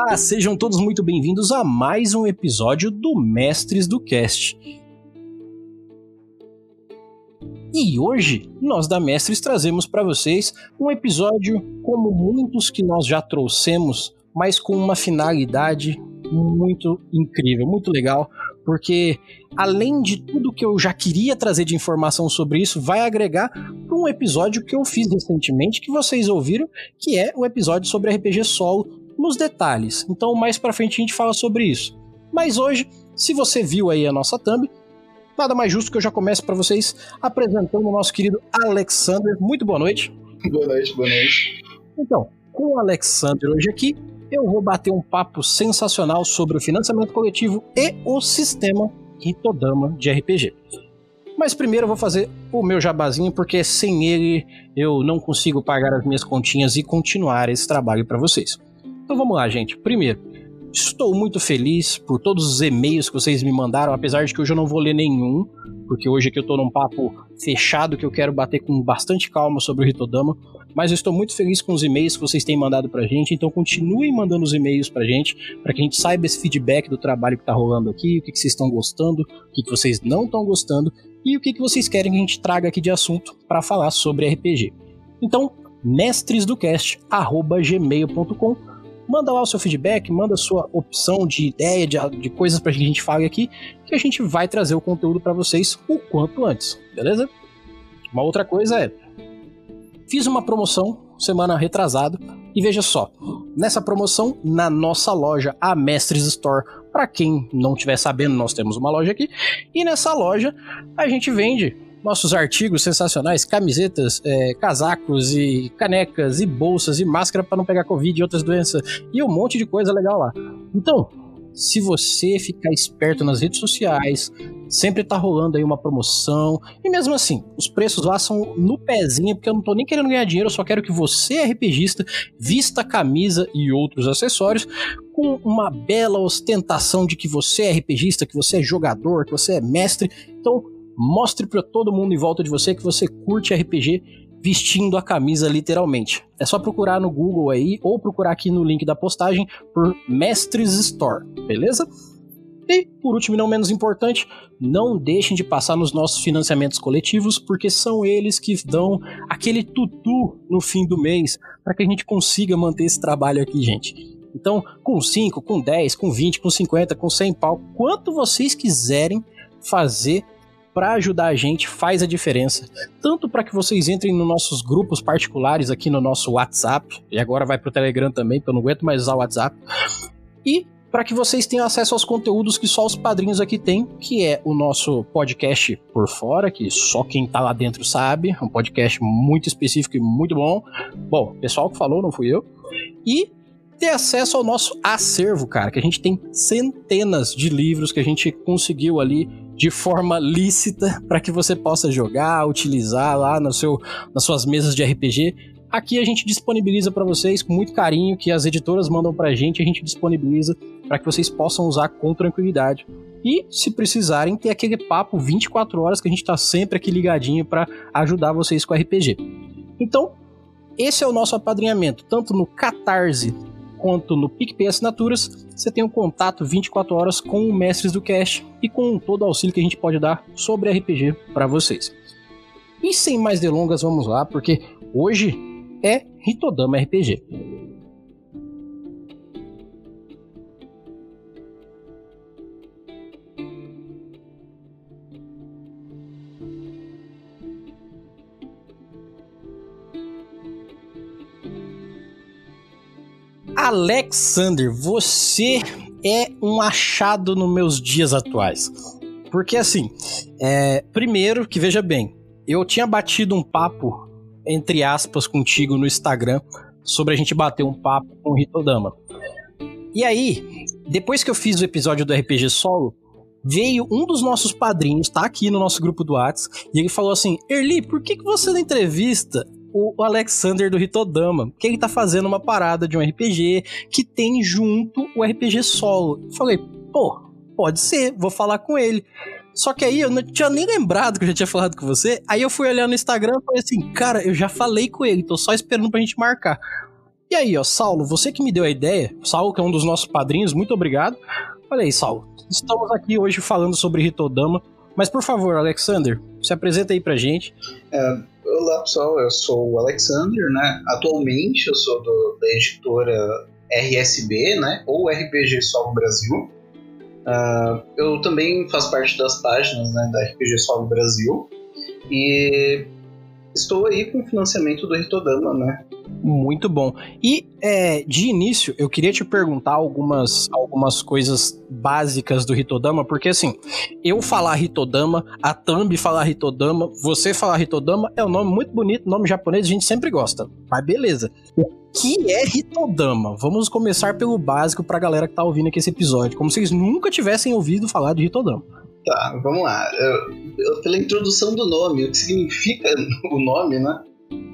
Olá, sejam todos muito bem-vindos a mais um episódio do Mestres do Cast. E hoje, nós da Mestres trazemos para vocês um episódio como muitos que nós já trouxemos, mas com uma finalidade muito incrível, muito legal, porque além de tudo que eu já queria trazer de informação sobre isso, vai agregar para um episódio que eu fiz recentemente, que vocês ouviram, que é o episódio sobre RPG solo nos detalhes. Então, mais para frente a gente fala sobre isso. Mas hoje, se você viu aí a nossa thumb, nada mais justo que eu já comece para vocês apresentando o nosso querido Alexander. Muito boa noite. Boa noite, boa noite. Então, com o Alexander hoje aqui, eu vou bater um papo sensacional sobre o financiamento coletivo e o sistema Hitodama de RPG. Mas primeiro eu vou fazer o meu jabazinho, porque sem ele eu não consigo pagar as minhas continhas e continuar esse trabalho para vocês. Então vamos lá, gente. Primeiro, estou muito feliz por todos os e-mails que vocês me mandaram, apesar de que hoje eu não vou ler nenhum, porque hoje aqui eu estou num papo fechado que eu quero bater com bastante calma sobre o Hitodama. Mas eu estou muito feliz com os e-mails que vocês têm mandado pra gente, então continuem mandando os e-mails pra gente, para que a gente saiba esse feedback do trabalho que tá rolando aqui, o que, que vocês estão gostando, o que, que vocês não estão gostando e o que, que vocês querem que a gente traga aqui de assunto para falar sobre RPG. Então, mestresdocast@gmail.com manda lá o seu feedback, manda a sua opção de ideia, de, de coisas pra que a gente fale aqui, que a gente vai trazer o conteúdo para vocês o quanto antes, beleza? Uma outra coisa é, Fiz uma promoção semana retrasada e veja só, nessa promoção na nossa loja, a Mestres Store, para quem não estiver sabendo, nós temos uma loja aqui e nessa loja a gente vende nossos artigos sensacionais, camisetas, é, casacos e canecas e bolsas e máscara para não pegar covid e outras doenças e um monte de coisa legal lá. Então, se você ficar esperto nas redes sociais, sempre tá rolando aí uma promoção. E mesmo assim, os preços lá são no pezinho, porque eu não tô nem querendo ganhar dinheiro, eu só quero que você, RPGista, vista camisa e outros acessórios com uma bela ostentação de que você é RPGista, que você é jogador, que você é mestre. Então, mostre para todo mundo em volta de você que você curte RPG vestindo a camisa literalmente. É só procurar no Google aí ou procurar aqui no link da postagem por Mestres Store, beleza? E, por último e não menos importante, não deixem de passar nos nossos financiamentos coletivos, porque são eles que dão aquele tutu no fim do mês para que a gente consiga manter esse trabalho aqui, gente. Então, com 5, com 10, com 20, com 50, com 100 pau, quanto vocês quiserem fazer para ajudar a gente faz a diferença. Tanto para que vocês entrem nos nossos grupos particulares aqui no nosso WhatsApp, e agora vai pro Telegram também, porque eu não aguento mais usar o WhatsApp. E para que vocês tenham acesso aos conteúdos que só os padrinhos aqui têm, que é o nosso podcast por fora, que só quem tá lá dentro sabe, um podcast muito específico e muito bom. Bom, pessoal que falou, não fui eu. E ter acesso ao nosso acervo, cara, que a gente tem centenas de livros que a gente conseguiu ali de forma lícita para que você possa jogar, utilizar lá no seu, nas suas mesas de RPG. Aqui a gente disponibiliza para vocês com muito carinho, que as editoras mandam para a gente, a gente disponibiliza para que vocês possam usar com tranquilidade. E, se precisarem, ter aquele papo 24 horas que a gente está sempre aqui ligadinho para ajudar vocês com RPG. Então, esse é o nosso apadrinhamento, tanto no Catarse quanto no PicPay Assinaturas, você tem um contato 24 horas com o Mestres do Cast e com todo o auxílio que a gente pode dar sobre RPG para vocês. E sem mais delongas, vamos lá, porque hoje é Hitodama RPG. Alexander, você é um achado nos meus dias atuais. Porque assim, é, primeiro que veja bem, eu tinha batido um papo, entre aspas, contigo no Instagram sobre a gente bater um papo com o Hitodama. E aí, depois que eu fiz o episódio do RPG Solo, veio um dos nossos padrinhos, tá aqui no nosso grupo do Whats, e ele falou assim: Erli, por que, que você na entrevista o Alexander do Hitodama, que ele tá fazendo uma parada de um RPG que tem junto o RPG solo. Falei, pô, pode ser, vou falar com ele. Só que aí eu não tinha nem lembrado que eu já tinha falado com você. Aí eu fui olhar no Instagram e falei assim, cara, eu já falei com ele, tô só esperando pra gente marcar. E aí, ó, Saulo, você que me deu a ideia, Saulo que é um dos nossos padrinhos, muito obrigado. Olha aí, Saulo, estamos aqui hoje falando sobre Hitodama, mas por favor, Alexander, se apresenta aí pra gente. É, olá, pessoal, eu sou o Alexander, né? Atualmente eu sou do, da editora RSB, né? Ou RPG Solo Brasil. Uh, eu também faço parte das páginas né, da RPG Solo Brasil. E estou aí com o financiamento do Hitodama, né? Muito bom. E é, de início, eu queria te perguntar algumas, algumas coisas básicas do Hitodama, porque assim, eu falar Hitodama, a Thumb falar Hitodama, você falar Hitodama é um nome muito bonito, nome japonês a gente sempre gosta. Mas beleza. O que é Hitodama? Vamos começar pelo básico pra galera que tá ouvindo aqui esse episódio, como se vocês nunca tivessem ouvido falar de Hitodama. Tá, vamos lá. Eu, eu, pela introdução do nome, o que significa o nome, né?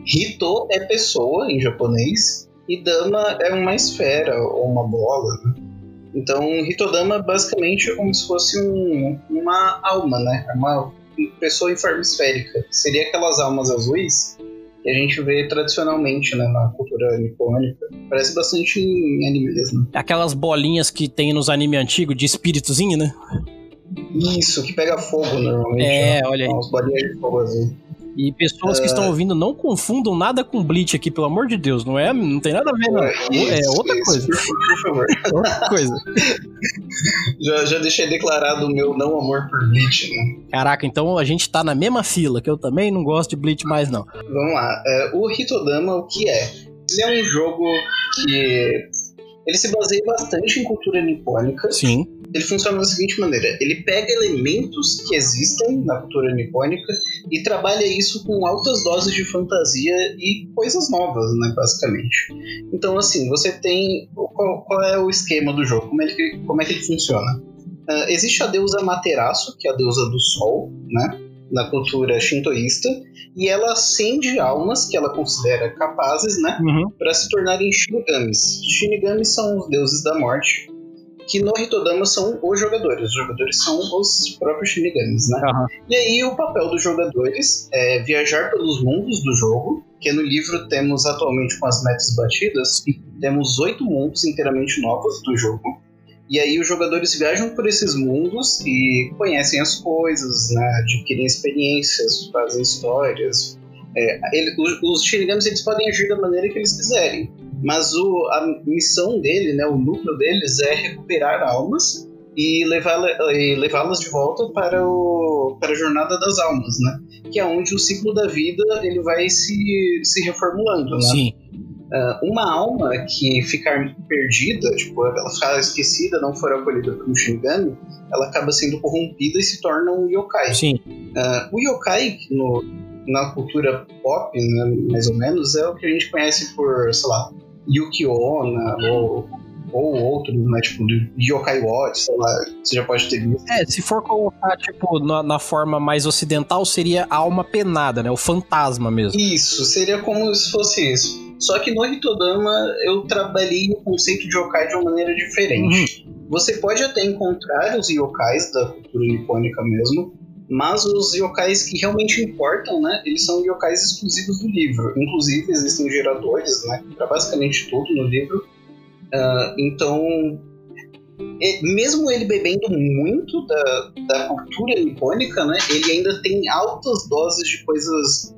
Hito é pessoa em japonês e dama é uma esfera ou uma bola. Né? Então, Hitodama basicamente é como se fosse um, uma alma, né? É uma pessoa em forma esférica. Seria aquelas almas azuis que a gente vê tradicionalmente né, na cultura nipônica. Parece bastante em anime mesmo. Aquelas bolinhas que tem nos animes antigos de espíritozinho, né? Isso, que pega fogo normalmente. É, né? olha aí. Bolinhas de fogo azul. E pessoas que estão é. ouvindo não confundam nada com Bleach aqui, pelo amor de Deus, não é? Não tem nada a ver, não. É, é outra isso, coisa. Por favor. outra coisa. já, já deixei declarado o meu não amor por Bleach, né? Caraca, então a gente tá na mesma fila, que eu também não gosto de Bleach mais, não. Vamos lá. É, o Hitodama, o que é? Ele é um jogo que ele se baseia bastante em cultura nipônica. Sim. Ele funciona da seguinte maneira: ele pega elementos que existem na cultura nipônica e trabalha isso com altas doses de fantasia e coisas novas, né, basicamente. Então, assim, você tem. Qual, qual é o esquema do jogo? Como é que, como é que ele funciona? Uh, existe a deusa Materaço, que é a deusa do sol, né? Na cultura shintoísta e ela acende almas que ela considera capazes, né, uhum. para se tornarem shinigamis. Shinigamis são os deuses da morte, que no Hitodama são os jogadores. Os jogadores são os próprios shinigamis, né? Uhum. E aí o papel dos jogadores é viajar pelos mundos do jogo, que no livro temos atualmente com as metas batidas, temos oito mundos inteiramente novos do jogo. E aí os jogadores viajam por esses mundos e conhecem as coisas, né? adquirem experiências, fazem histórias. É, ele, os, os Shinigamis eles podem agir da maneira que eles quiserem, mas o, a missão dele, né, o núcleo deles é recuperar almas e levá-las de volta para, o, para a jornada das almas, né? Que é onde o ciclo da vida ele vai se, se reformulando, né? Sim. Uh, uma alma que ficar perdida, tipo, ela ficar esquecida, não for acolhida por um Shinigami, ela acaba sendo corrompida e se torna um yokai. Sim. Uh, o yokai, no, na cultura pop, né, mais ou menos, é o que a gente conhece por, sei lá, Yuki-Onna ou ou outros, né? Tipo, do Yokai Watch, sei lá, você já pode ter visto. É, se for colocar, tipo, na, na, forma mais ocidental, seria a alma penada, né? O fantasma mesmo. Isso, seria como se fosse isso. Só que no Hitodama eu trabalhei o conceito de yokai de uma maneira diferente. Uhum. Você pode até encontrar os yokais da cultura nipônica mesmo, mas os yokais que realmente importam, né, eles são yokais exclusivos do livro. Inclusive existem geradores, né, para basicamente tudo no livro. Uh, então, mesmo ele bebendo muito da, da cultura nipônica, né, ele ainda tem altas doses de coisas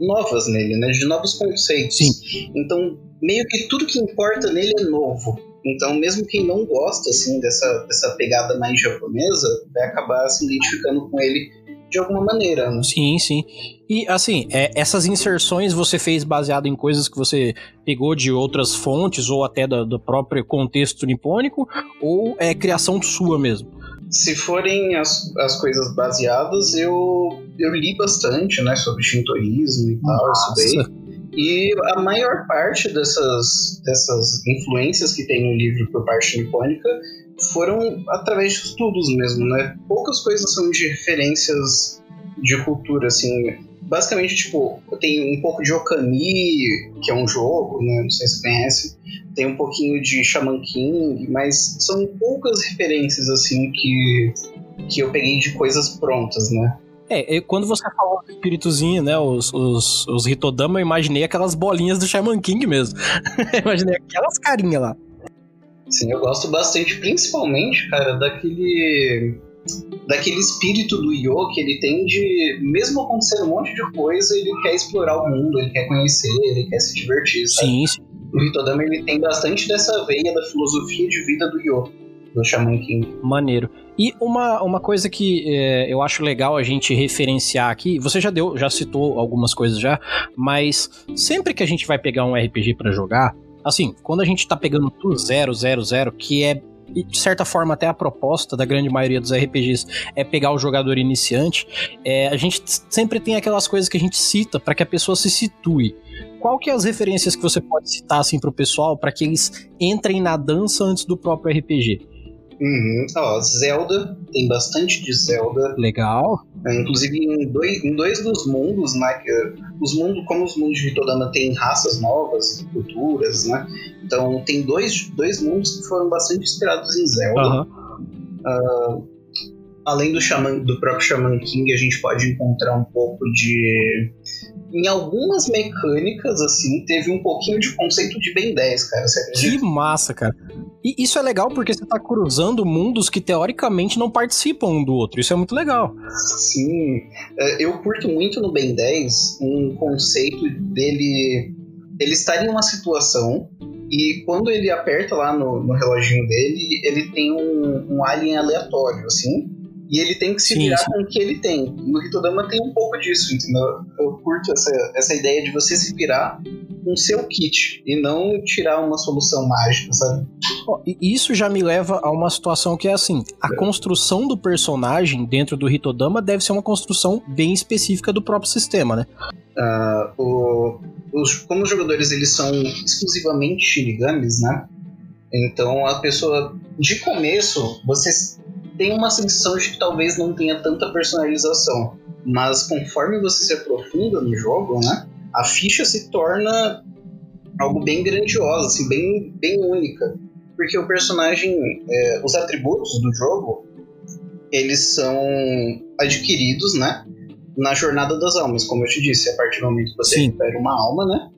novas nele, né? De novos conceitos. Sim. Então, meio que tudo que importa nele é novo. Então, mesmo quem não gosta, assim, dessa, dessa pegada mais japonesa, vai acabar se identificando com ele de alguma maneira, né? Sim, sim. E, assim, é, essas inserções você fez baseado em coisas que você pegou de outras fontes ou até do, do próprio contexto nipônico ou é criação sua mesmo? Se forem as, as coisas baseadas, eu, eu li bastante, né, sobre shintoísmo e tal, Nossa. estudei. E a maior parte dessas, dessas influências que tem no livro por parte nipônica foram através de estudos mesmo, né? Poucas coisas são de referências de cultura, assim. Basicamente, tipo, tem um pouco de Okami, que é um jogo, né? Não sei se você conhece tem um pouquinho de Shaman King, mas são poucas referências assim que, que eu peguei de coisas prontas, né? É, quando você falou do espíritozinho, né? Os, os, os Hitodama, eu imaginei aquelas bolinhas do Shaman King mesmo. imaginei aquelas carinhas lá. Sim, eu gosto bastante, principalmente, cara, daquele. Daquele espírito do Yo que ele tem de, mesmo acontecendo um monte de coisa, ele quer explorar o mundo, ele quer conhecer, ele quer se divertir, sabe? Sim, sim. O Hitodama ele tem bastante dessa veia da filosofia de vida do Yo, do Shaman King. Maneiro. E uma, uma coisa que é, eu acho legal a gente referenciar aqui, você já deu, já citou algumas coisas já, mas sempre que a gente vai pegar um RPG para jogar, assim, quando a gente tá pegando tudo zero, zero, zero, que é de certa forma até a proposta da grande maioria dos RPGs é pegar o jogador iniciante, é, a gente sempre tem aquelas coisas que a gente cita para que a pessoa se situe. Qual que é as referências que você pode citar assim pro pessoal para que eles entrem na dança antes do próprio RPG? Uhum. Ó, Zelda, tem bastante de Zelda. Legal. É, inclusive em dois, em dois dos mundos, né? Que, os mundos, como os mundos de Todama tem raças novas, culturas, né? Então tem dois, dois mundos que foram bastante inspirados em Zelda. Uhum. Uh, além do, Shaman, do próprio Shaman King, a gente pode encontrar um pouco de. Em algumas mecânicas, assim, teve um pouquinho de conceito de Ben 10, cara. Que massa, cara. E isso é legal porque você está cruzando mundos que teoricamente não participam um do outro. Isso é muito legal. Sim. É, eu curto muito no Ben 10 um conceito dele. Ele estar em uma situação e quando ele aperta lá no, no reloginho dele, ele tem um, um alien aleatório, assim. E ele tem que se sim, virar sim. com o que ele tem. No Hitodama tem um pouco disso, entendeu? Eu curto essa, essa ideia de você se virar com seu kit e não tirar uma solução mágica, sabe? Isso já me leva a uma situação que é assim: a é. construção do personagem dentro do Hitodama deve ser uma construção bem específica do próprio sistema, né? Uh, o, os, como os jogadores eles são exclusivamente shinigamis, né? Então a pessoa de começo você tem uma sensação de que talvez não tenha tanta personalização, mas conforme você se aprofunda no jogo, né, a ficha se torna algo bem grandioso, assim, bem, bem única, porque o personagem, é, os atributos do jogo, eles são adquiridos, né, na jornada das almas, como eu te disse, a partir do momento que você Sim. recupera uma alma, né,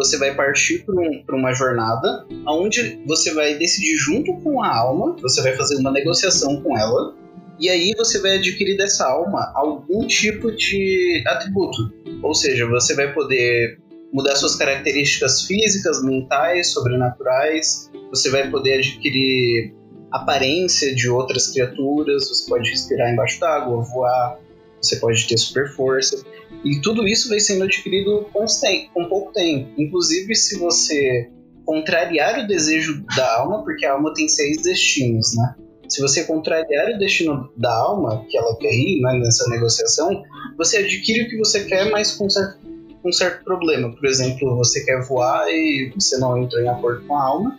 você vai partir para um, uma jornada onde você vai decidir junto com a alma, você vai fazer uma negociação com ela, e aí você vai adquirir dessa alma algum tipo de atributo. Ou seja, você vai poder mudar suas características físicas, mentais, sobrenaturais, você vai poder adquirir aparência de outras criaturas, você pode respirar embaixo d'água, voar, você pode ter super força. E tudo isso vai sendo adquirido com, com pouco tempo. Inclusive, se você contrariar o desejo da alma, porque a alma tem seis destinos, né? Se você contrariar o destino da alma, que ela quer ir né, nessa negociação, você adquire o que você quer, mas com certo, com certo problema. Por exemplo, você quer voar e você não entrou em acordo com a alma,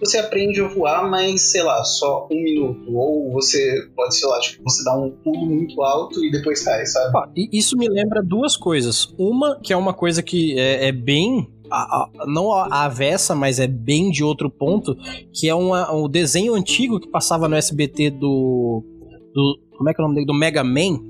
você aprende a voar, mas sei lá, só um minuto. Ou você pode, sei lá, tipo, você dá um pulo muito alto e depois cai, sabe? Ah, isso me lembra duas coisas. Uma, que é uma coisa que é, é bem a, a, não a avessa, mas é bem de outro ponto, que é uma, um desenho antigo que passava no SBT do, do como é que é o nome dele? Do Mega Man,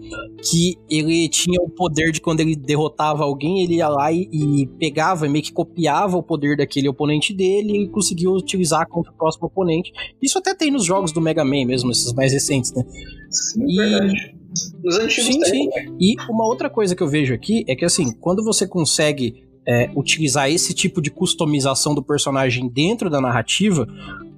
que ele tinha o poder de quando ele derrotava alguém, ele ia lá e, e pegava, meio que copiava o poder daquele oponente dele e conseguia utilizar contra o próximo oponente. Isso até tem nos jogos do Mega Man mesmo, esses mais recentes, né? Sim, e... verdade. Os antigos sim, sim. Né? E uma outra coisa que eu vejo aqui é que assim, quando você consegue é, utilizar esse tipo de customização do personagem dentro da narrativa,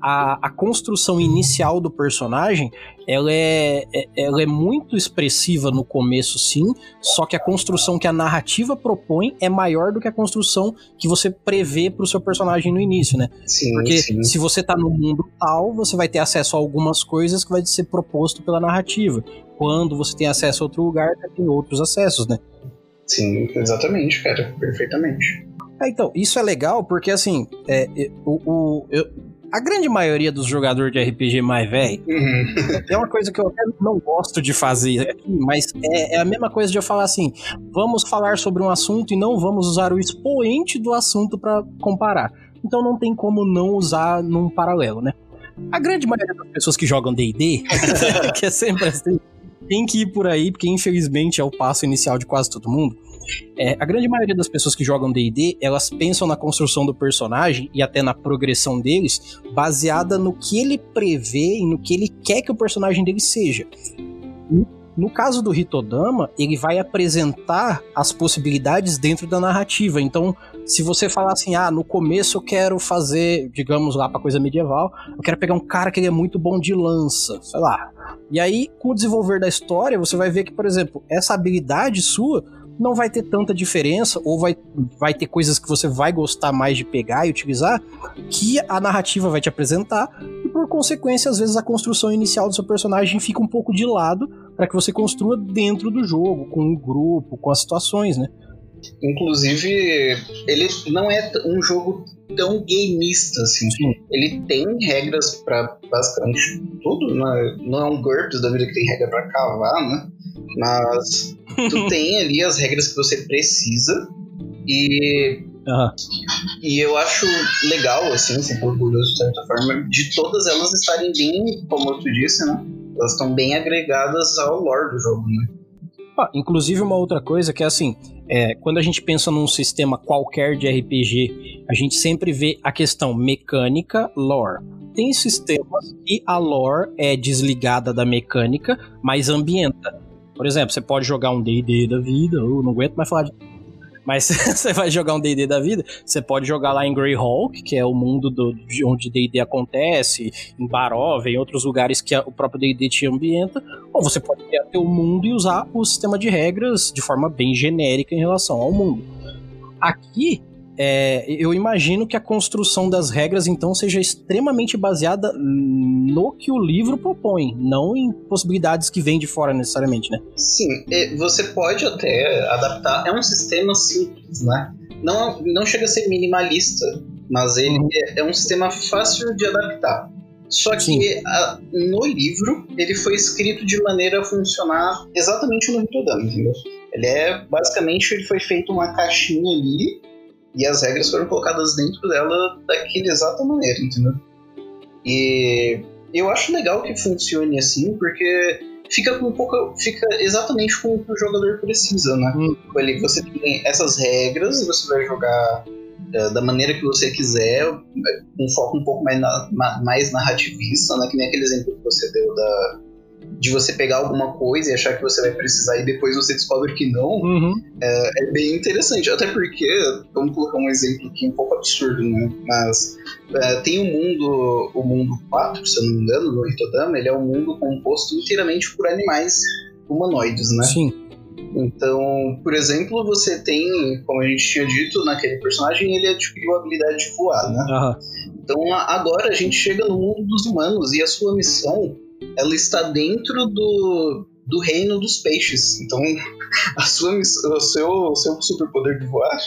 a, a construção inicial do personagem ela é, é, ela é muito expressiva no começo, sim, só que a construção que a narrativa propõe é maior do que a construção que você prevê para o seu personagem no início, né? Sim, Porque sim. se você tá no mundo tal, você vai ter acesso a algumas coisas que vai ser proposto pela narrativa. Quando você tem acesso a outro lugar, tem outros acessos, né? Sim, exatamente, cara, perfeitamente. É, então, isso é legal porque, assim, é, o, o eu, a grande maioria dos jogadores de RPG mais velho uhum. é uma coisa que eu até não gosto de fazer aqui, mas é, é, a mesma coisa de eu falar assim: vamos falar sobre um assunto e não vamos usar o expoente do assunto para comparar. Então não tem como não usar num paralelo, né? A grande maioria das pessoas que jogam DD, que é sempre assim, tem que ir por aí, porque infelizmente é o passo inicial de quase todo mundo. É, a grande maioria das pessoas que jogam D&D, elas pensam na construção do personagem e até na progressão deles, baseada no que ele prevê e no que ele quer que o personagem dele seja. No caso do Hitodama, ele vai apresentar as possibilidades dentro da narrativa. Então, se você falar assim, ah, no começo eu quero fazer, digamos lá pra coisa medieval, eu quero pegar um cara que ele é muito bom de lança, sei lá. E aí, com o desenvolver da história, você vai ver que, por exemplo, essa habilidade sua não vai ter tanta diferença, ou vai, vai ter coisas que você vai gostar mais de pegar e utilizar, que a narrativa vai te apresentar, e por consequência, às vezes a construção inicial do seu personagem fica um pouco de lado para que você construa dentro do jogo, com o grupo, com as situações, né? Inclusive, ele não é um jogo tão gameista assim. Sim. Ele tem regras para basicamente tudo, né? não é um GURPS da vida que tem regra para cavar, né? Mas tu tem ali as regras que você precisa e Uhum. E eu acho legal, assim, sempre orgulhoso de certa forma, de todas elas estarem bem, como tu disse, né? Elas estão bem agregadas ao lore do jogo, né? Ah, inclusive uma outra coisa que é assim, é, quando a gente pensa num sistema qualquer de RPG, a gente sempre vê a questão mecânica, lore. Tem sistemas que a lore é desligada da mecânica, mas ambienta. Por exemplo, você pode jogar um D&D da vida, eu não aguento mais falar de mas você vai jogar um D&D da vida, você pode jogar lá em Greyhawk, que é o mundo do, de onde D&D acontece, em Barov, em outros lugares que a, o próprio D&D te ambienta, ou você pode criar teu mundo e usar o sistema de regras de forma bem genérica em relação ao mundo. Aqui, é, eu imagino que a construção das regras então seja extremamente baseada no que o livro propõe, não em possibilidades que vêm de fora necessariamente, né? Sim, você pode até adaptar. É um sistema simples, né? Não, não chega a ser minimalista, mas ele uhum. é, é, um sistema fácil de adaptar. Só que a, no livro ele foi escrito de maneira a funcionar exatamente no Ritodama, entendeu? Ele é basicamente ele foi feito uma caixinha ali e as regras foram colocadas dentro dela daquela exata maneira, entendeu? E eu acho legal que funcione assim, porque fica com um pouco. fica exatamente com o que o jogador precisa, né? Hum. Ele, você tem essas regras e você vai jogar uh, da maneira que você quiser, com um foco um pouco mais, na, mais narrativista, né? Que nem aquele exemplo que você deu da de você pegar alguma coisa e achar que você vai precisar e depois você descobre que não, uhum. é, é, bem interessante. Até porque, vamos colocar um exemplo aqui um pouco absurdo, né? Mas é, tem o um mundo, o mundo 4, se eu não me engano, no Hitodama, ele é um mundo composto inteiramente por animais humanoides, né? Sim. Então, por exemplo, você tem, como a gente tinha dito naquele personagem, ele adquiriu a habilidade de voar, né? Uhum. Então agora a gente chega no mundo dos humanos e a sua missão ela está dentro do, do reino dos peixes. Então, a sua, o seu, o seu superpoder de voar,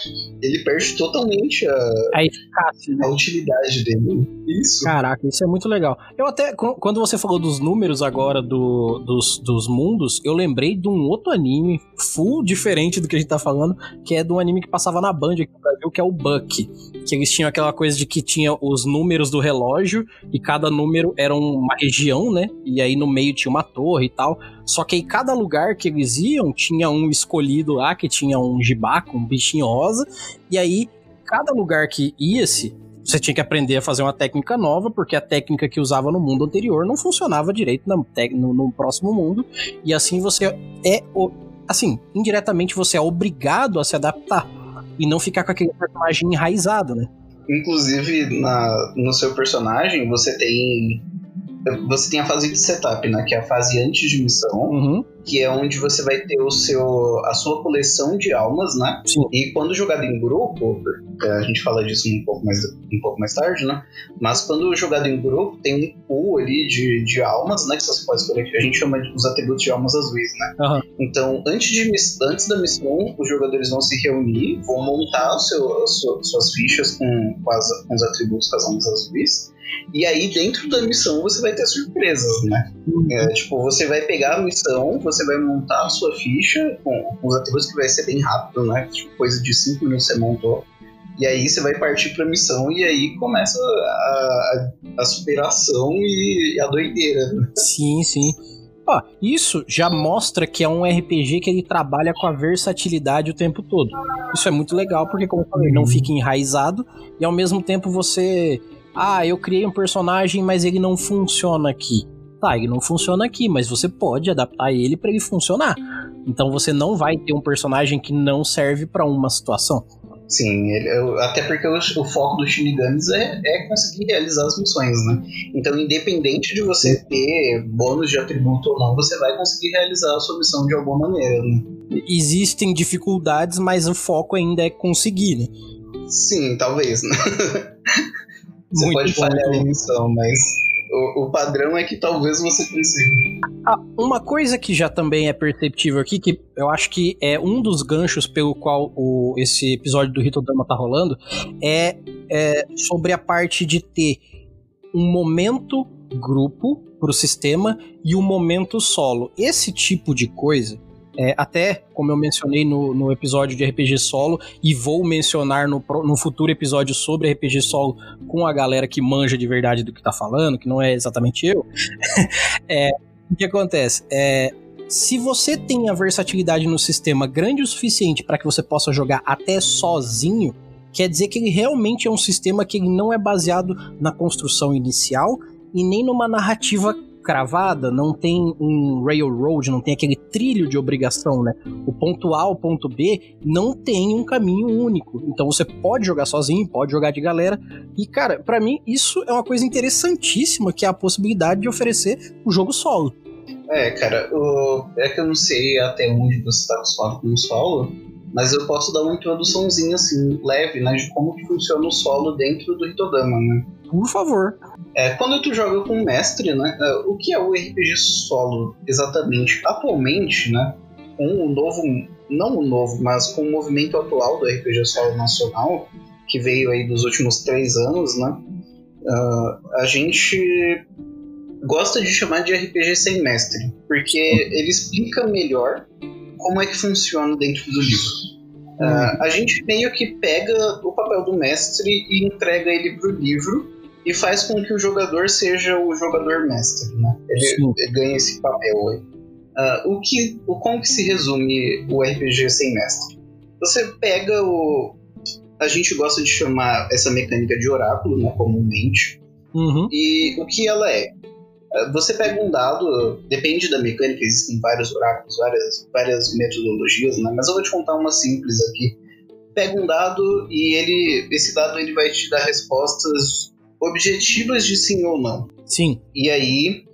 ele perde totalmente a, a eficácia, né? a utilidade dele. Isso. Caraca, isso é muito legal. Eu até, quando você falou dos números agora do, dos, dos mundos, eu lembrei de um outro anime, full diferente do que a gente tá falando, que é de um anime que passava na Band aqui no Brasil, que é o Buck. Que eles tinham aquela coisa de que tinha os números do relógio, e cada número era uma região, né? E aí no meio tinha uma torre e tal. Só que aí cada lugar que eles iam tinha um escolhido lá, que tinha um jibaco, um bichinho rosa, e aí cada lugar que ia-se você tinha que aprender a fazer uma técnica nova, porque a técnica que usava no mundo anterior não funcionava direito no, no próximo mundo. E assim você é. Assim, indiretamente você é obrigado a se adaptar. E não ficar com aquele personagem enraizado, né? Inclusive, na, no seu personagem, você tem você tem a fase de setup, né? Que é a fase antes de missão, uhum. que é onde você vai ter o seu, a sua coleção de almas, né? Sim. E quando jogado em grupo, é, a gente fala disso um pouco mais, um pouco mais tarde, né? Mas quando jogado em grupo, tem um pool ali de, de almas, né? Que você pode escolher, a gente chama de, os atributos de almas azuis, né? Uhum. Então, antes, de, antes da missão, os jogadores vão se reunir, vão montar o seu, suas fichas com, com, as, com os atributos das almas azuis e aí, dentro da missão, você vai ter surpresas, né? Uhum. É, tipo, você vai pegar a missão, você vai montar a sua ficha com, com os atributos que vai ser bem rápido, né? Tipo, coisa de 5 minutos você montou. E aí você vai partir pra missão e aí começa a, a, a superação e a doideira. Né? Sim, sim. Ó, isso já mostra que é um RPG que ele trabalha com a versatilidade o tempo todo. Isso é muito legal porque, como eu falei, não fica enraizado e ao mesmo tempo você. Ah, eu criei um personagem, mas ele não funciona aqui. Tá, ele não funciona aqui, mas você pode adaptar ele para ele funcionar. Então você não vai ter um personagem que não serve para uma situação. Sim, ele, até porque o, o, foco dos Shinigamis é, é conseguir realizar as missões, né? Então, independente de você ter bônus de atributo ou não, você vai conseguir realizar a sua missão de alguma maneira, né? Existem dificuldades, mas o foco ainda é conseguir, né? Sim, talvez, né? você Muito pode falhar em missão, mas o, o, padrão é que talvez você consiga. Ah, uma coisa que já também é perceptível aqui, que eu acho que é um dos ganchos pelo qual o, esse episódio do Hitodama tá rolando, é, é sobre a parte de ter um momento grupo pro sistema e um momento solo. Esse tipo de coisa é, até, como eu mencionei no, no episódio de RPG Solo, e vou mencionar no, no futuro episódio sobre RPG Solo com a galera que manja de verdade do que tá falando, que não é exatamente eu. é, o que acontece? É, se você tem a versatilidade no sistema grande o suficiente para que você possa jogar até sozinho, quer dizer que ele realmente é um sistema que não é baseado na construção inicial e nem numa narrativa cravada, não tem um railroad, não tem aquele trilho de obrigação, né? O ponto A ao ponto B não tem um caminho único. Então você pode jogar sozinho, pode jogar de galera. E, cara, para mim isso é uma coisa interessantíssima, que é a possibilidade de oferecer o jogo solo. É, cara, o... é que eu não sei até onde você tá acostumado com o solo, mas eu posso dar uma introduçãozinha assim, leve, né, de como que funciona o solo dentro do Hitodama, né? Por favor. É, quando tu joga com mestre, né? É, o que é o RPG solo exatamente? Atualmente, né? Com o novo, não o novo, mas com o movimento atual do RPG solo nacional, que veio aí dos últimos três anos, né? Uh, a gente gosta de chamar de RPG sem mestre, porque ele explica melhor como é que funciona dentro do livro. Uh, a gente meio que pega o papel do mestre e entrega ele pro livro e faz com que o jogador seja o jogador mestre, né? Ele, ele ganha esse papel aí. Uh, o que, o, como que se resume o RPG sem mestre? Você pega o... A gente gosta de chamar essa mecânica de oráculo, né, comumente. Uhum. E o que ela é? Ah, você pega um dado, depende da mecânica, existem vários oráculos, várias, várias metodologias, né? Mas eu vou te contar uma simples aqui. Pega um dado e ele, esse dado ele vai te dar respostas objetivas de sim ou não. Sim. E aí,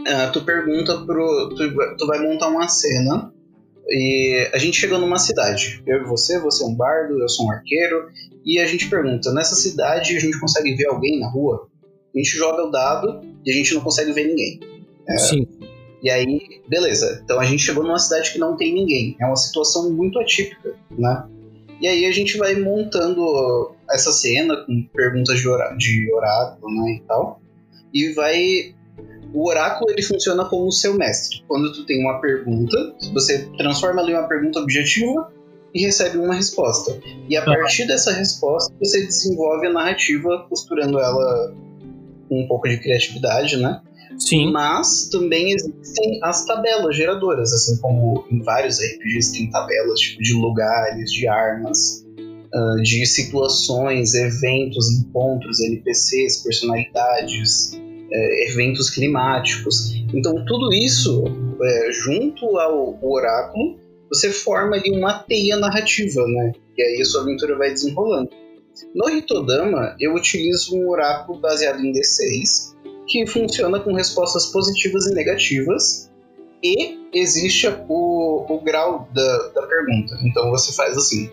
uh, tu pergunta pro. Tu, tu, vai montar uma cena. E a gente chega numa cidade. Eu e você, você é um bardo, eu sou um arqueiro. E a gente pergunta: nessa cidade a gente consegue ver alguém na rua? A gente joga o dado e a gente não consegue ver ninguém. É, Sim. E aí, beleza. Então a gente chegou numa cidade que não tem ninguém. É uma situação muito atípica, né? E aí a gente vai montando essa cena com perguntas de, orá de oráculo, né, e tal. E vai o oráculo ele funciona como o seu mestre. Quando tu tem uma pergunta, você transforma ali uma pergunta objetiva e recebe uma resposta. E a partir dessa resposta, você desenvolve a narrativa costurando ela com um pouco de criatividade, né? Sim. Mas também existem as tabelas geradoras, assim como em vários RPGs tem tabelas tipo, de lugares, de armas, uh, de situações, eventos, encontros, NPCs, personalidades, uh, eventos climáticos. Então tudo isso, uh, junto ao oráculo, você forma ali uma teia narrativa, né? E aí a sua aventura vai desenrolando. No Hitodama, eu utilizo um oráculo baseado em D6, que funciona com respostas positivas e negativas, e existe o, o grau da, da pergunta. Então você faz assim: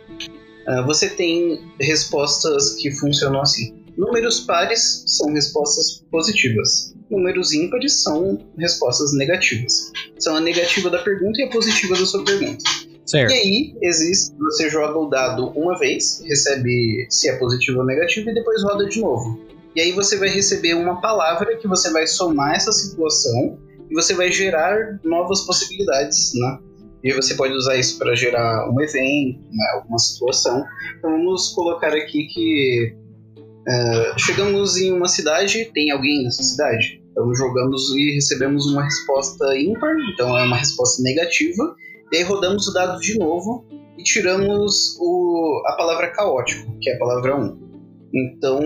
você tem respostas que funcionam assim. Números pares são respostas positivas. Números ímpares são respostas negativas. São a negativa da pergunta e a positiva da sua pergunta. Certo. E aí, existe, você joga o dado uma vez, recebe se é positivo ou negativo, e depois roda de novo. E aí você vai receber uma palavra que você vai somar essa situação e você vai gerar novas possibilidades, né? E você pode usar isso para gerar um evento, né, alguma situação. Então vamos colocar aqui que uh, chegamos em uma cidade, tem alguém nessa cidade? Então jogamos e recebemos uma resposta ímpar, então é uma resposta negativa. E aí rodamos o dado de novo e tiramos o, a palavra caótico, que é a palavra 1. Então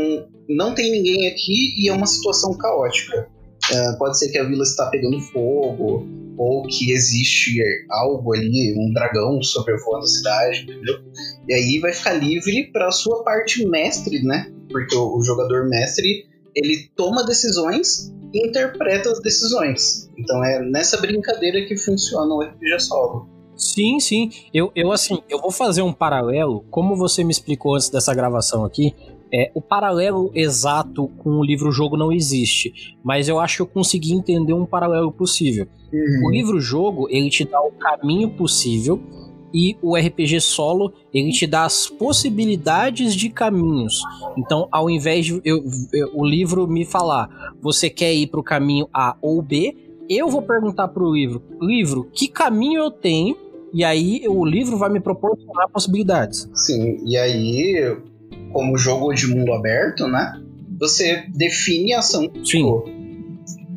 não tem ninguém aqui e é uma situação caótica. Uh, pode ser que a vila está pegando fogo, ou que existe algo ali, um dragão sobrevoando a cidade, entendeu? E aí vai ficar livre para a sua parte mestre, né? Porque o, o, jogador mestre ele toma decisões e interpreta as decisões. Então é nessa brincadeira que funciona o RPG solo. Sim, sim. Eu, eu assim, eu vou fazer um paralelo, como você me explicou antes dessa gravação aqui, é, o paralelo exato com o livro-jogo não existe, mas eu acho que eu consegui entender um paralelo possível. Uhum. O livro-jogo, ele te dá o caminho possível e o RPG solo, ele te dá as possibilidades de caminhos. Então, ao invés de eu, eu, o livro me falar, você quer ir para o caminho A ou B, eu vou perguntar para o livro, livro, que caminho eu tenho? E aí o livro vai me proporcionar possibilidades. Sim, e aí como jogo de mundo aberto, né? Você define a ação. Sim. Tipo,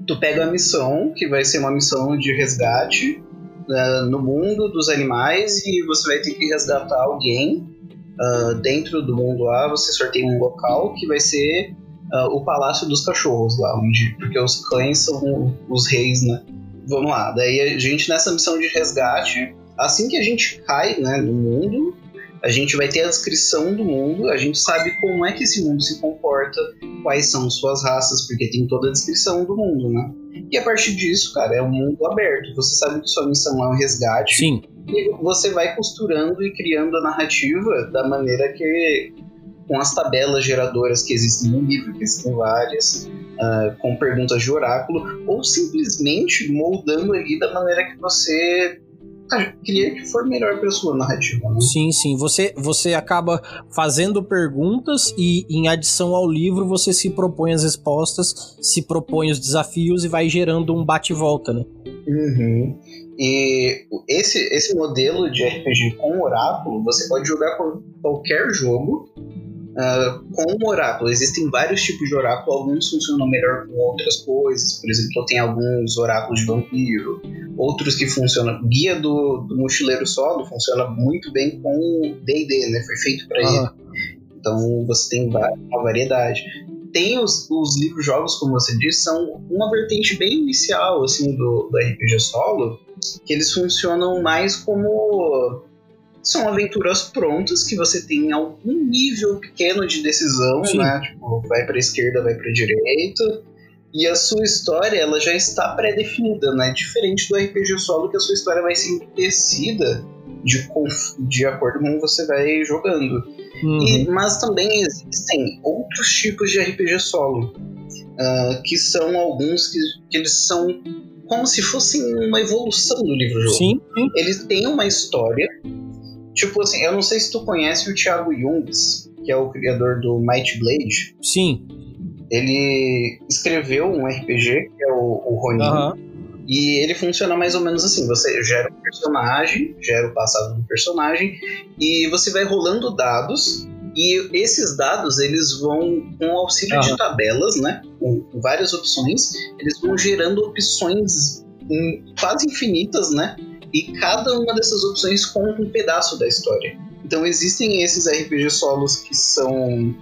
tu pega a missão, que vai ser uma missão de resgate uh, no mundo dos animais, e você vai ter que resgatar alguém uh, dentro do mundo lá. Você sorteia um local que vai ser uh, o Palácio dos Cachorros lá, onde, porque os cães são os reis, né? Vamos lá, daí a gente nessa missão de resgate, assim que a gente cai né, no mundo, a gente vai ter a descrição do mundo, a gente sabe como é que esse mundo se comporta, quais são suas raças, porque tem toda a descrição do mundo, né? E a partir disso, cara, é um mundo aberto. Você sabe que sua missão é um resgate. Sim. E você vai costurando e criando a narrativa da maneira que. com as tabelas geradoras que existem no livro, que existem várias, uh, com perguntas de oráculo, ou simplesmente moldando ali da maneira que você queria que for melhor para sua narrativa. Né? Sim, sim. Você, você acaba fazendo perguntas e, em adição ao livro, você se propõe as respostas, se propõe os desafios e vai gerando um bate-volta, né? Uhum. E esse, esse modelo de RPG com oráculo, você pode jogar com qualquer jogo Uh, com o oráculo, existem vários tipos de oráculo, alguns funcionam melhor com outras coisas, por exemplo, tem alguns oráculos de vampiro, outros que funcionam. Guia do, do Mochileiro Solo funciona muito bem com DD, né? Foi feito para ele. Então você tem uma variedade. Tem os, os livros-jogos, como você disse, são uma vertente bem inicial assim do, do RPG solo, que eles funcionam mais como são aventuras prontas que você tem algum nível pequeno de decisão, Sim. né? Tipo, vai para esquerda, vai para direita. E a sua história, ela já está pré-definida, né? Diferente do RPG solo, que a sua história vai ser tecida de, de acordo com como você vai jogando. Uhum. E, mas também existem outros tipos de RPG solo, uh, que são alguns que, que eles são como se fossem uma evolução do livro-jogo. Sim, sim. Eles têm uma história Tipo assim, eu não sei se tu conhece o Thiago Jungs, que é o criador do Might Blade. Sim. Ele escreveu um RPG, que é o, o Ronin. Uhum. E ele funciona mais ou menos assim: você gera um personagem, gera o passado do personagem, e você vai rolando dados. E esses dados, eles vão, com o auxílio uhum. de tabelas, né? Com, com várias opções, eles vão gerando opções quase infinitas, né? E cada uma dessas opções conta um pedaço da história. Então existem esses RPG solos que são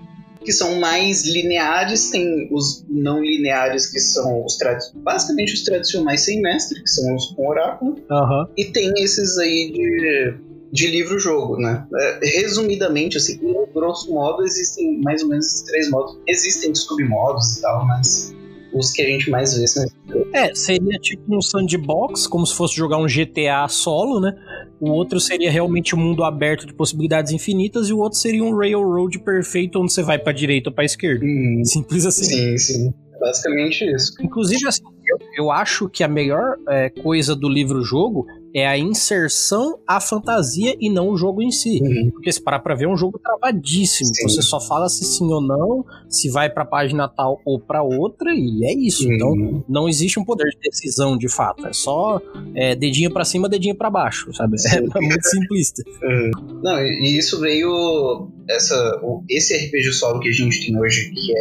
que são mais lineares, tem os não lineares que são os basicamente os tradicionais sem mestre, que são os com oráculo, uhum. e tem esses aí de, de livro-jogo, né? É, resumidamente, assim, grosso modo, existem mais ou menos três modos. Existem submodos e tal, mas os que a gente mais vê são é, seria tipo um sandbox, como se fosse jogar um GTA solo, né? O outro seria realmente um mundo aberto de possibilidades infinitas e o outro seria um railroad perfeito onde você vai para direita ou para esquerda. Hum, Simples assim. Sim, sim. Basicamente isso. Inclusive, assim, eu, eu acho que a melhor é, coisa do livro-jogo é a inserção à fantasia e não o jogo em si. Uhum. Porque se parar pra ver, é um jogo travadíssimo. Sim. Você só fala se sim ou não, se vai pra página tal ou pra outra, e é isso. Uhum. Então, não existe um poder de decisão de fato. É só é, dedinho pra cima, dedinho pra baixo, sabe? É muito simplista. Uhum. Não, e isso veio. Essa, esse RPG solo que a gente tem hoje, que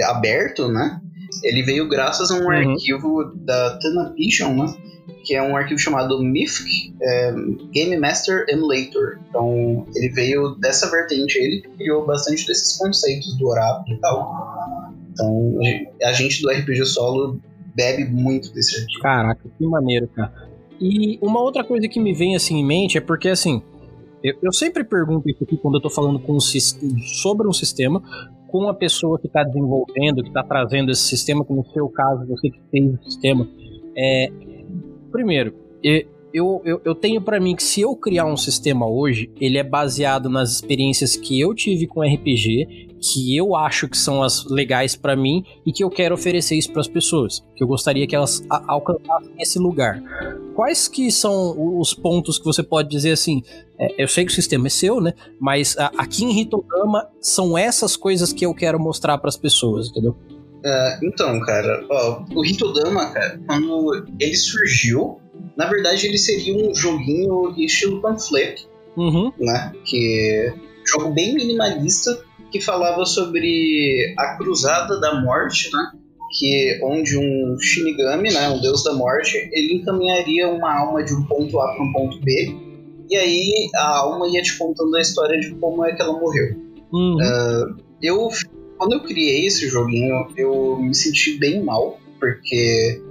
é aberto, né? ele veio graças a um uhum. arquivo da Tanapision, né? Que é um arquivo chamado MIFC, é, Game Master Emulator. Então, ele veio dessa vertente, ele criou bastante desses conceitos do oráculo e tal. Então, a gente do RPG solo bebe muito desse arquivo. Caraca, que maneiro, cara. E uma outra coisa que me vem assim em mente é porque assim, eu, eu sempre pergunto isso aqui quando eu tô falando com um, sobre um sistema, com a pessoa que está desenvolvendo, que está trazendo esse sistema, que no seu caso, você que fez o sistema. É, primeiro, eu, eu, eu tenho para mim que se eu criar um sistema hoje, ele é baseado nas experiências que eu tive com RPG, que eu acho que são as legais para mim e que eu quero oferecer isso para as pessoas, que eu gostaria que elas alcançassem esse lugar. Quais que são os pontos que você pode dizer assim? É, eu sei que o sistema é seu, né? Mas a, aqui em Hitogama são essas coisas que eu quero mostrar para as pessoas, entendeu? Uh, então, cara, ó, o Hitodama, cara, quando ele surgiu, na verdade, ele seria um joguinho estilo panfleto, uhum. né? Que jogo bem minimalista que falava sobre a Cruzada da Morte, né? Que onde um Shinigami, né, um deus da morte, ele encaminharia uma alma de um ponto A para um ponto B, e aí a alma ia te contando a história de como é que ela morreu. Uhum. Uh, eu quando eu criei esse joguinho, eu me senti bem mal, porque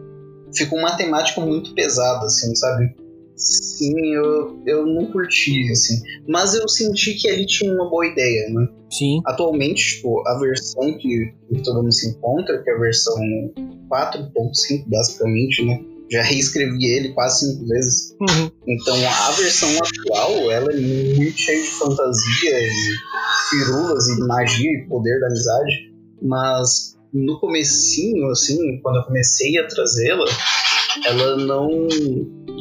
ficou uma temática muito pesada, assim, sabe? Sim, eu, eu não curti, assim. Mas eu senti que ele tinha uma boa ideia, né? Sim. Atualmente, tipo, a versão que, que todo mundo se encontra, que é a versão 4.5, basicamente, né? Já reescrevi ele quase cinco vezes. Uhum. Então a versão atual, ela é muito cheia de fantasia e firulas e magia e poder da amizade. Mas no comecinho, assim, quando eu comecei a trazê-la, ela não.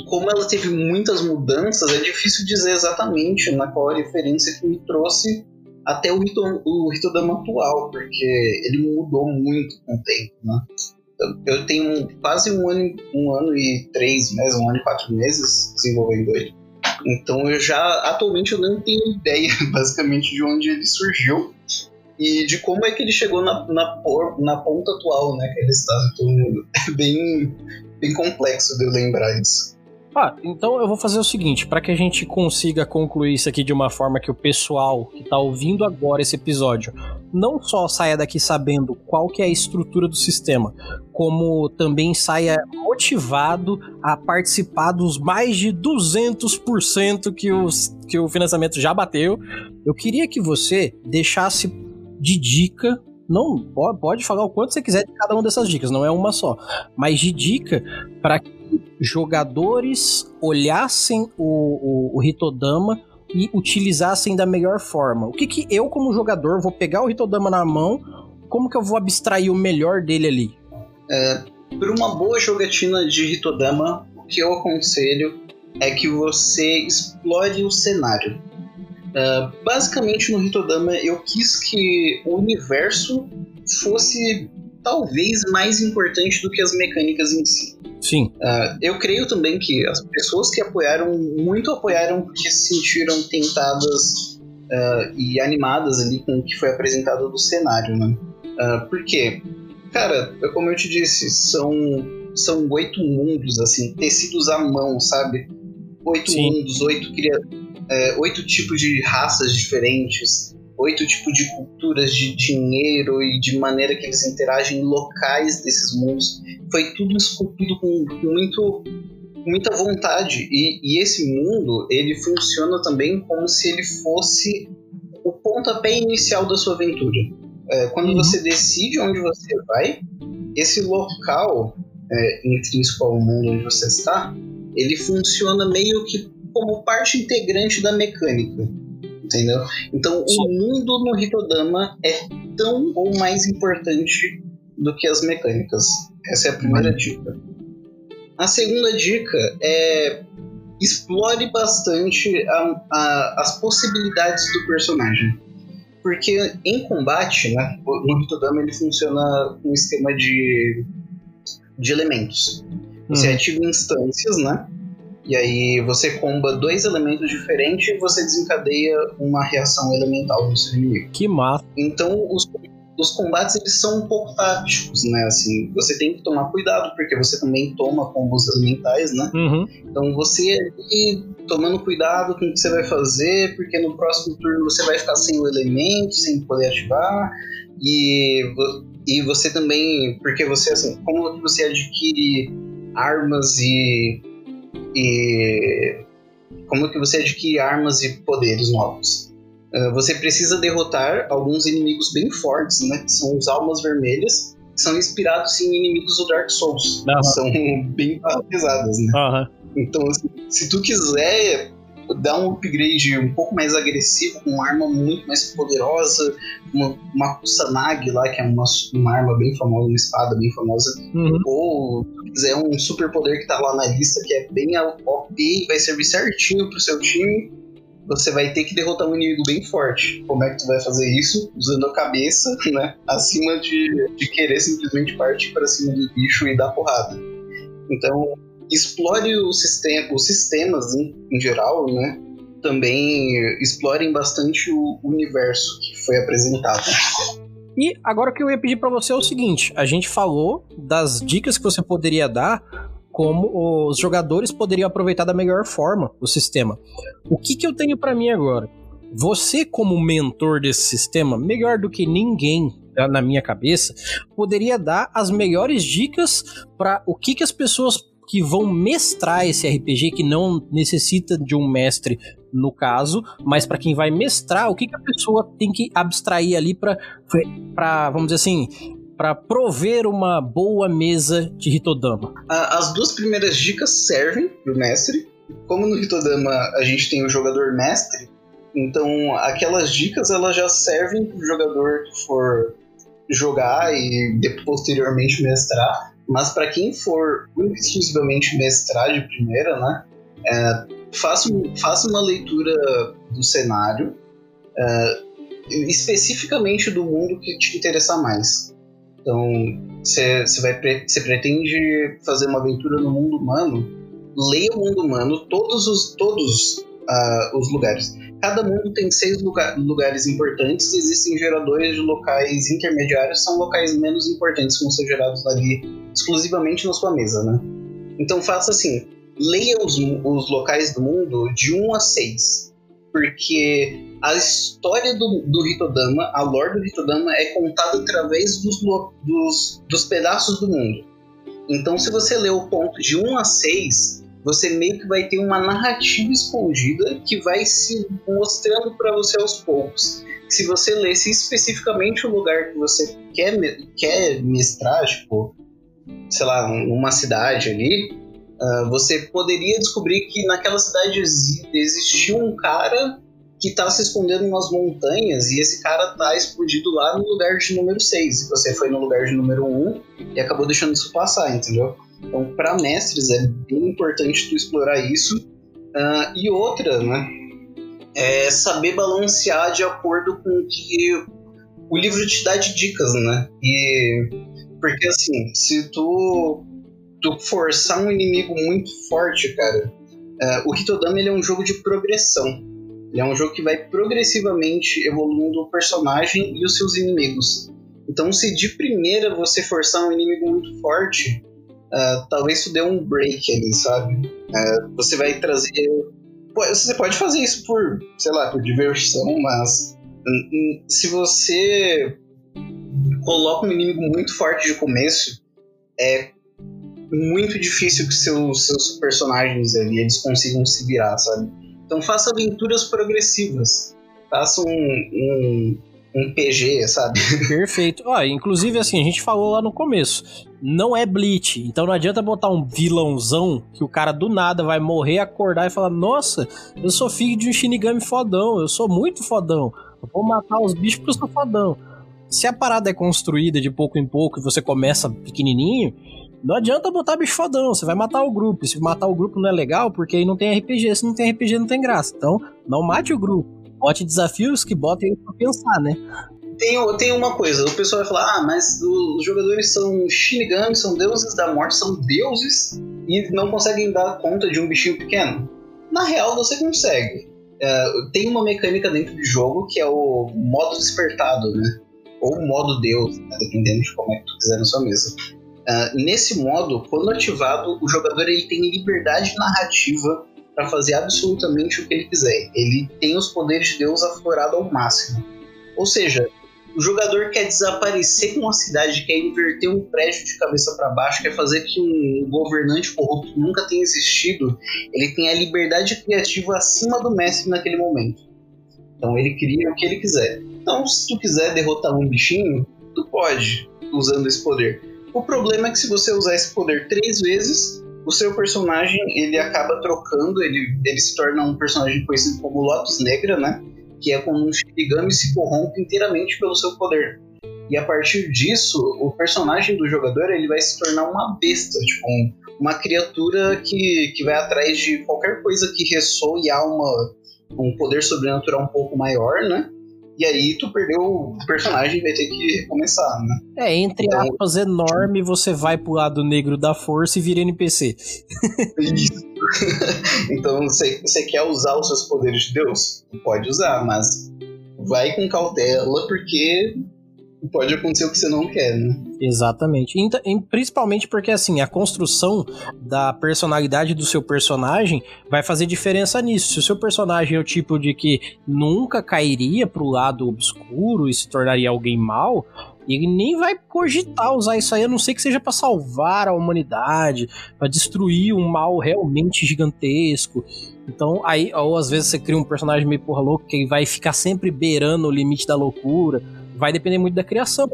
Como ela teve muitas mudanças, é difícil dizer exatamente na qual a referência que me trouxe até o Rito, o Ritodama atual, porque ele mudou muito com o tempo, né? Eu tenho quase um ano, um ano e três meses, um ano e quatro meses desenvolvendo ele. Então eu já, atualmente eu não tenho ideia basicamente de onde ele surgiu e de como é que ele chegou na, na, na ponta atual, né, que ele está. Então, é bem, bem complexo de eu lembrar isso. Ah, então eu vou fazer o seguinte, para que a gente consiga concluir isso aqui de uma forma que o pessoal que tá ouvindo agora esse episódio não só saia daqui sabendo qual que é a estrutura do sistema, como também saia motivado a participar dos mais de 200% que, os, que o financiamento já bateu. Eu queria que você deixasse de dica. Não, pode, falar o quanto você quiser de cada uma dessas dicas, não é uma só. Mas de dica para que jogadores olhassem o, o, o Hitodama e utilizassem da melhor forma. O que, que eu, como jogador, vou pegar o Hitodama na mão, como que eu vou abstrair o melhor dele ali? É, por uma boa jogatina de Hitodama, o que eu aconselho é que você explore o cenário. Uh, basicamente, no Hitodama, eu quis que o universo fosse talvez mais importante do que as mecânicas em si. Sim. Uh, eu creio também que as pessoas que apoiaram, muito apoiaram porque se sentiram tentadas uh, e animadas ali com o que foi apresentado do cenário, né? Uh, por quê? Cara, como eu te disse, são, são oito mundos, assim, tecidos à mão, sabe? Oito Sim. mundos, oito criaturas é, oito tipos de raças diferentes, oito tipos de culturas de dinheiro e de maneira que eles interagem locais desses mundos. Foi tudo esculpido com, com muito muita vontade e, e, esse mundo ele funciona também como se ele fosse o pontapé inicial da sua aventura. É, quando uhum. você decide onde você vai, esse local é, intrínseco ao mundo onde você está, ele funciona meio que como parte integrante da mecânica. Entendeu? Então, Sim. o mundo no Hitodama é tão ou mais importante do que as mecânicas. Essa é a primeira uhum. dica. A segunda dica é explore bastante a, a, as possibilidades do personagem. Porque em combate, né, no Hitodama ele funciona com um esquema de, de elementos. Você uhum. ativa instâncias, né? E aí você comba dois elementos diferentes e você desencadeia uma reação elemental no seu inimigo. Que massa. Então os, os combates eles são um pouco táticos, né? Assim, você tem que tomar cuidado, porque você também toma combos elementais, né? Uhum. Então você ali tomando cuidado com o que você vai fazer, porque no próximo turno você vai ficar sem o elemento, sem poder ativar, e, e você também, porque você assim, como você adquire armas e, e como que você adquire armas e poderes novos? Uh, você precisa derrotar alguns inimigos bem fortes, né? Que são os Almas Vermelhas, que são inspirados em inimigos do Dark Souls. Uhum. São bem pesadas, né? Aham. Então, assim, se tu quiser dar um upgrade um pouco mais agressivo, com uma arma muito mais poderosa, uma, uma Kusanagi lá, que é uma, uma arma bem famosa, uma espada bem famosa, Uhum. ou quiser um super poder que tá lá na lista, que é bem OP e vai servir certinho pro seu time, você vai ter que derrotar um inimigo bem forte. Como é que tu vai fazer isso? Usando a cabeça, né? Acima de, de querer simplesmente partir para cima do bicho e dar porrada. Então, explore o sistema, os sistemas em, em geral, né? Também explorem bastante o universo que foi apresentado. E agora o que eu ia pedir pra você é o seguinte: a gente falou das dicas que você poderia dar, como os jogadores poderiam aproveitar da melhor forma o sistema. O que, que eu tenho pra mim agora? Você, como mentor desse sistema, melhor do que ninguém na minha cabeça, poderia dar as melhores dicas para o que, que as pessoas que vão mestrar esse RPG, que não necessita de um mestre no caso, mas para quem vai mestrar, o que, que a pessoa tem que abstrair ali para, vamos dizer assim, para prover uma boa mesa de Hitodama. As duas primeiras dicas servem pro mestre. Como no Hitodama a gente tem o jogador mestre, então aquelas dicas elas já servem pro jogador que for jogar e posteriormente mestrar. Mas para quem for exclusivamente mestrar de primeira, né? é, faça, faça uma leitura do cenário, é, especificamente do mundo que te interessar mais. Então, você pretende fazer uma aventura no mundo humano, leia o mundo humano, todos os todos ah, os lugares. Cada mundo tem seis lugar- lugares importantes existem geradores de locais intermediários, são locais menos importantes que vão ser gerados ali exclusivamente na sua mesa, né? Então faça assim, leia os, os locais do mundo de 1 a 6, porque a história do, do Hitodama, a lore do Hitodama é contada através dos, dos, dos pedaços do mundo. Então, se você ler o ponto de 1 a 6, você meio que vai ter uma narrativa escondida que vai se mostrando para você aos poucos. Se você lesse especificamente o lugar que você quer, quer mestrar, tipo, sei lá, uma cidade ali, ah, você poderia descobrir que naquela cidade exi- existiu um cara que tá se escondendo em umas montanhas e esse cara tá escondido lá no lugar de número 6. E você foi no lugar de número 1 e acabou deixando isso passar, entendeu? Então, para mestres é bem importante tu explorar isso. Ah, e outra, né? É saber balancear de acordo com o que o livro te dá de dicas, né? E porque assim, se tu tu forçar um inimigo muito forte, cara, é, o Hitodama ele é um jogo de progressão. Ele é um jogo que vai progressivamente evoluindo o personagem e os seus inimigos. Então, se de primeira você forçar um inimigo muito forte, é, talvez tu dê um break ali, sabe? É, você vai trazer. Você pode fazer isso por, sei lá, por diversão, mas hum, hum, se você coloca um inimigo muito forte de começo, é muito difícil que seus, seus personagens ali eles consigam se virar, sabe? Então faça aventuras progressivas. Faça um, um, um PG, sabe? Perfeito. Ó, inclusive assim, a gente falou lá no começo, não é Bleach, então não adianta botar um vilãozão que o cara do nada vai morrer, acordar e falar: "Nossa, eu sou filho de um Shinigami fodão, eu sou muito fodão. Eu vou matar os bichos porque eu sou fodão". Se a parada é construída de pouco em pouco e você começa pequenininho, não adianta botar bicho fodão, você vai matar o grupo. E se matar o grupo não é legal, porque aí não tem RPG. Se não tem RPG, não tem graça. Então, não mate o grupo. Bote desafios que botem ele pra pensar, né? Tem, tem uma coisa, o pessoal vai falar, ah, mas os jogadores são Shinigami, são deuses da morte, são deuses e não conseguem dar conta de um bichinho pequeno. Na real, você consegue. É, tem uma mecânica dentro do jogo que é o modo despertado, né? ou modo Deus, né, dependendo de como é que tu quiser na sua mesa. Uh, nesse modo, quando ativado, o jogador ele tem liberdade narrativa para fazer absolutamente o que ele quiser. Ele tem os poderes de Deus aflorados ao máximo. Ou seja, o jogador quer desaparecer com uma cidade, quer inverter um prédio de cabeça para baixo, quer fazer que um governante corrupto nunca tenha existido. Ele tem a liberdade criativa acima do mestre naquele momento. Então ele cria o que ele quiser. Então, se tu quiser derrotar um bichinho, tu pode, usando esse poder. O problema é que se você usar esse poder três vezes, o seu personagem ele acaba trocando, ele, ele se torna um personagem conhecido como Lotus Negra, né? Que é quando um Shinigami se corrompe inteiramente pelo seu poder. E a partir disso, o personagem do jogador ele vai se tornar uma besta, tipo, um, uma criatura que, que vai atrás de qualquer coisa que ressoe alma, um poder sobrenatural um pouco maior, né? E aí tu perdeu o personagem e vai ter que recomeçar, né? É, entre então, aspas, enorme, você vai pro lado negro da força e vira NPC. Isso. então, você, você quer usar os seus poderes de Deus? Pode usar, mas vai com cautela, porque pode acontecer o que você não quer, né? Exatamente. Principalmente porque, assim, a construção da personalidade do seu personagem vai fazer diferença nisso. Se o seu personagem é o tipo de que nunca cairia pro lado obscuro e se tornaria alguém mal, ele nem vai cogitar usar isso aí, a não ser que seja para salvar a humanidade, para destruir um mal realmente gigantesco. Então, aí, ou às vezes você cria um personagem meio porra louco que vai ficar sempre beirando o limite da loucura vai depender muito da criação.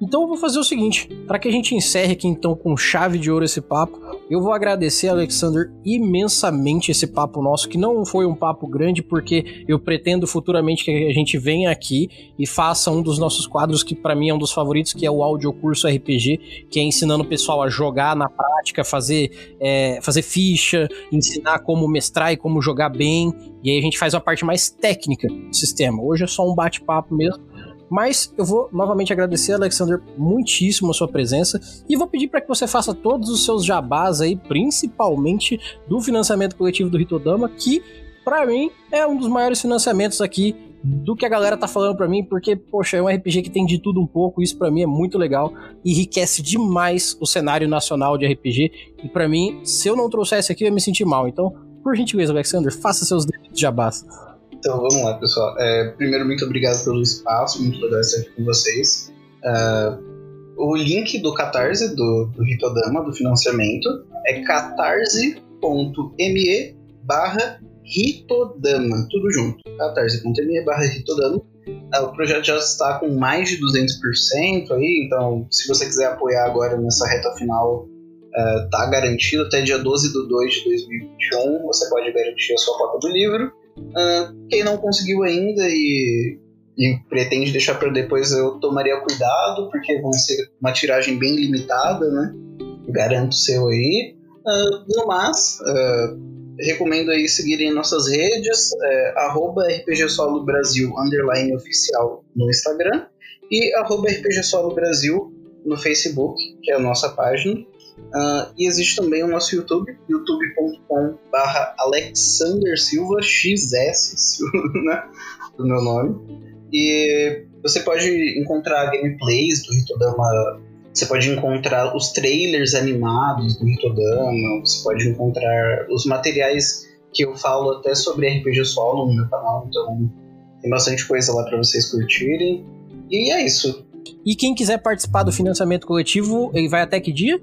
Então eu vou fazer o seguinte, para que a gente encerre aqui então com chave de ouro esse papo, eu vou agradecer, Alexander, imensamente esse papo nosso, que não foi um papo grande, porque eu pretendo futuramente que a gente venha aqui e faça um dos nossos quadros que para mim é um dos favoritos, que é o audiocurso RPG, que é ensinando o pessoal a jogar na prática, fazer, é, fazer ficha, ensinar como mestrar e como jogar bem, e aí a gente faz uma parte mais técnica do sistema. Hoje é só um bate-papo mesmo, mas eu vou novamente agradecer, Alexander, muitíssimo a sua presença e vou pedir para que você faça todos os seus jabás aí, principalmente do financiamento coletivo do Ritodama, que para mim é um dos maiores financiamentos aqui do que a galera tá falando para mim, porque, poxa, é um RPG que tem de tudo um pouco, isso para mim é muito legal, enriquece demais o cenário nacional de RPG, e para mim, se eu não trouxesse aqui, eu ia me sentir mal. Então, por gentileza, Alexander, faça seus jabás. Então vamos lá, pessoal. É, primeiro, muito obrigado pelo espaço, muito legal estar aqui com vocês. Uh, o link do Catarse, do, do Ritodama, do financiamento, é catarse.me barra Ritodama, tudo junto. catarse.me barra Ritodama. Uh, o projeto já está com mais de 200% aí, então se você quiser apoiar agora nessa reta final, uh, tá garantido até dia 12 de 2 de 2021, você pode garantir a sua cópia do livro. Uh, quem não conseguiu ainda e, e pretende deixar para depois, eu tomaria cuidado, porque vão ser uma tiragem bem limitada, né? Garanto seu aí. Uh, no mais, uh, recomendo aí seguirem nossas redes, é, arroba RPG Solo Brasil, underline oficial no Instagram, e arroba RPG Solo Brasil no Facebook, que é a nossa página. Uh, e existe também o nosso YouTube, youtube.com Alexander Silva XS, né, do meu nome. E você pode encontrar gameplays do Hitodama, você pode encontrar os trailers animados do Hitodama, você pode encontrar os materiais que eu falo até sobre RPG solo no meu canal, então tem bastante coisa lá para vocês curtirem. E é isso. E quem quiser participar do financiamento coletivo, ele vai até que dia?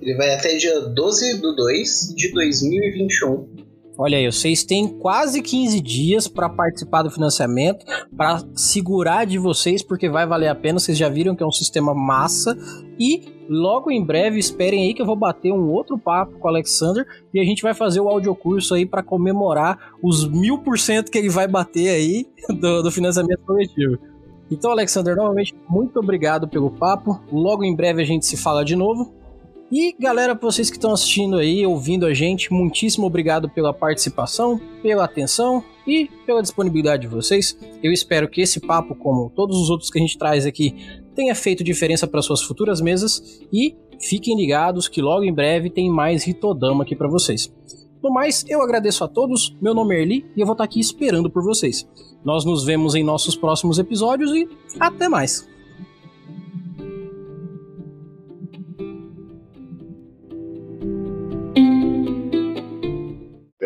Ele vai até dia 12 de 2 de 2021. Olha aí, vocês têm quase 15 dias para participar do financiamento, para segurar de vocês, porque vai valer a pena. Vocês já viram que é um sistema massa. E logo em breve, esperem aí que eu vou bater um outro papo com o Alexander e a gente vai fazer o audiocurso aí para comemorar os mil por cento que ele vai bater aí do, do financiamento coletivo. Então, Alexander, novamente, muito obrigado pelo papo. Logo em breve a gente se fala de novo. E galera, vocês que estão assistindo aí, ouvindo a gente, muitíssimo obrigado pela participação, pela atenção e pela disponibilidade de vocês. Eu espero que esse papo, como todos os outros que a gente traz aqui, tenha feito diferença para suas futuras mesas e fiquem ligados que logo em breve tem mais Ritodama aqui para vocês. No mais, eu agradeço a todos, meu nome é Erli e eu vou estar aqui esperando por vocês. Nós nos vemos em nossos próximos episódios e até mais!